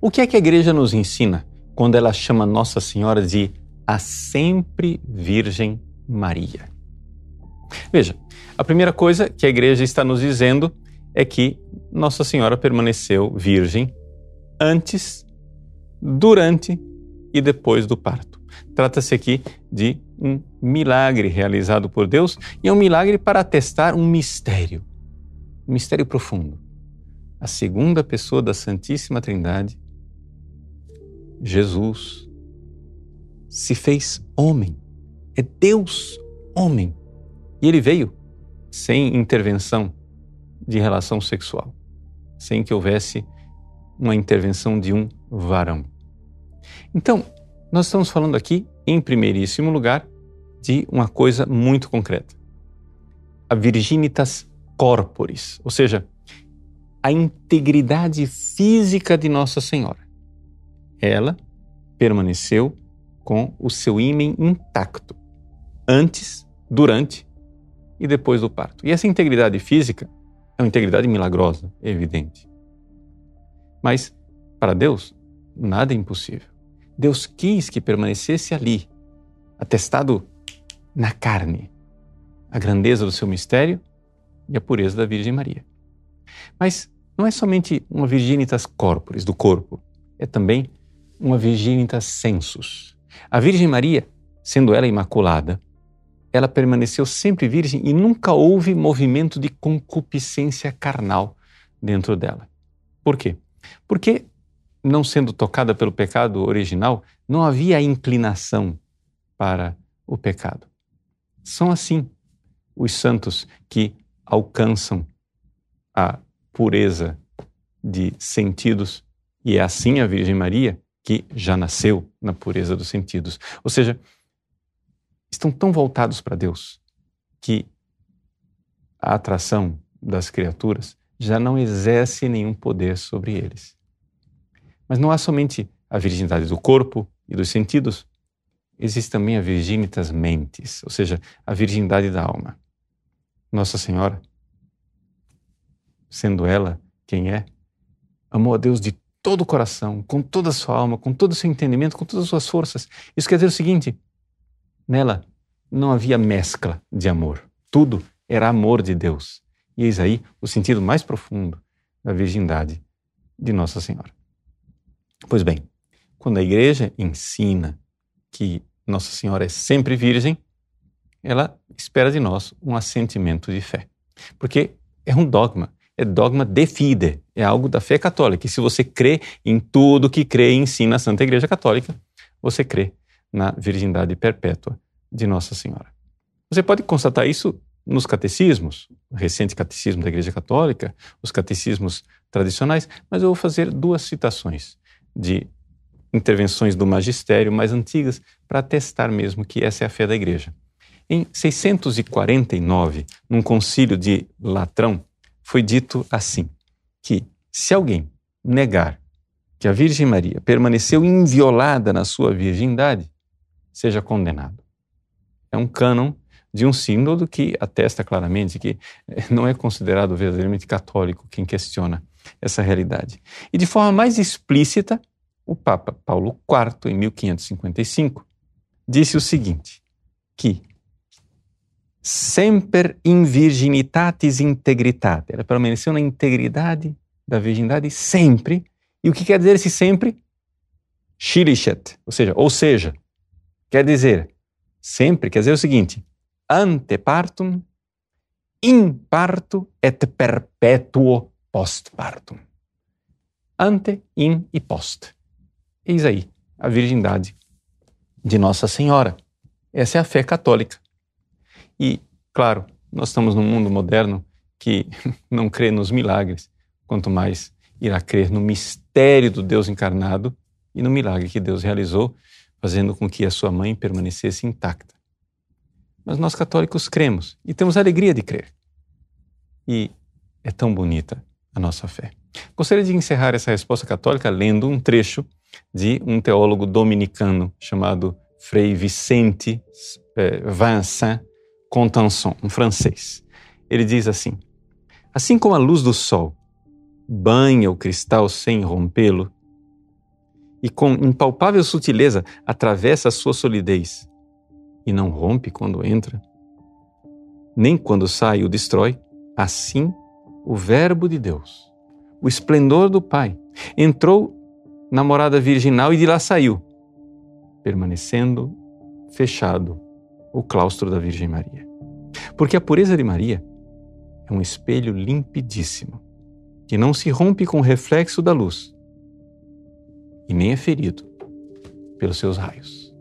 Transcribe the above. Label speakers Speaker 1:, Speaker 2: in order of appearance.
Speaker 1: O que é que a igreja nos ensina quando ela chama Nossa Senhora de a sempre Virgem Maria? Veja, a primeira coisa que a igreja está nos dizendo é que Nossa Senhora permaneceu virgem antes, durante e depois do parto. Trata-se aqui de um milagre realizado por Deus e é um milagre para atestar um mistério, um mistério profundo. A segunda pessoa da Santíssima Trindade, Jesus, se fez homem. É Deus homem. E ele veio sem intervenção de relação sexual, sem que houvesse uma intervenção de um varão. Então, nós estamos falando aqui, em primeiríssimo lugar, de uma coisa muito concreta. A virginitas corporis, ou seja, a integridade física de Nossa Senhora. Ela permaneceu com o seu ímen intacto, antes, durante e depois do parto. E essa integridade física é uma integridade milagrosa, é evidente. Mas, para Deus, nada é impossível. Deus quis que permanecesse ali, atestado na carne, a grandeza do seu mistério e a pureza da Virgem Maria. Mas não é somente uma virginitas corporis, do corpo, é também uma virginitas sensus. A Virgem Maria, sendo ela imaculada, ela permaneceu sempre virgem e nunca houve movimento de concupiscência carnal dentro dela. Por quê? Porque não sendo tocada pelo pecado original, não havia inclinação para o pecado. São assim os santos que alcançam a pureza de sentidos, e é assim a Virgem Maria que já nasceu na pureza dos sentidos. Ou seja, estão tão voltados para Deus que a atração das criaturas já não exerce nenhum poder sobre eles. Mas não há somente a virgindade do corpo e dos sentidos, existe também a virginitas mentes, ou seja, a virgindade da alma. Nossa Senhora, sendo ela quem é, amou a Deus de todo o coração, com toda a sua alma, com todo o seu entendimento, com todas as suas forças. Isso quer dizer o seguinte: nela não havia mescla de amor. Tudo era amor de Deus. E eis aí o sentido mais profundo da virgindade de Nossa Senhora. Pois bem, quando a igreja ensina que Nossa Senhora é sempre virgem, ela espera de nós um assentimento de fé. Porque é um dogma, é dogma de fide, é algo da fé católica. E se você crê em tudo que crê e ensina a Santa Igreja Católica, você crê na virgindade perpétua de Nossa Senhora. Você pode constatar isso nos catecismos, recente catecismo da Igreja Católica, os catecismos tradicionais, mas eu vou fazer duas citações de intervenções do magistério mais antigas para atestar mesmo que essa é a fé da igreja. Em 649, num concílio de Latrão, foi dito assim: que se alguém negar que a Virgem Maria permaneceu inviolada na sua virgindade, seja condenado. É um cânon de um sínodo que atesta claramente que não é considerado verdadeiramente católico quem questiona essa realidade. E de forma mais explícita, o Papa Paulo IV, em 1555, disse o seguinte: que semper in virginitatis integritate, ela permaneceu na integridade da virgindade sempre. E o que quer dizer esse sempre? Shirishet, ou seja, ou seja, quer dizer sempre, quer dizer o seguinte: ante partum, in parto et perpetuo post partum. Ante, in e post. Eis aí a virgindade de Nossa Senhora. Essa é a fé católica. E, claro, nós estamos num mundo moderno que não crê nos milagres, quanto mais irá crer no mistério do Deus encarnado e no milagre que Deus realizou, fazendo com que a sua mãe permanecesse intacta. Mas nós católicos cremos e temos a alegria de crer. E é tão bonita a nossa fé. Gostaria de encerrar essa resposta católica lendo um trecho de um teólogo dominicano chamado Frei Vicente eh, Vincent Contenson, um francês. Ele diz assim: Assim como a luz do sol banha o cristal sem rompê-lo, e com impalpável sutileza atravessa a sua solidez e não rompe quando entra, nem quando sai o destrói, assim o Verbo de Deus, o esplendor do Pai, entrou na morada virginal e de lá saiu, permanecendo fechado o claustro da Virgem Maria. Porque a pureza de Maria é um espelho limpidíssimo, que não se rompe com o reflexo da luz e nem é ferido pelos seus raios.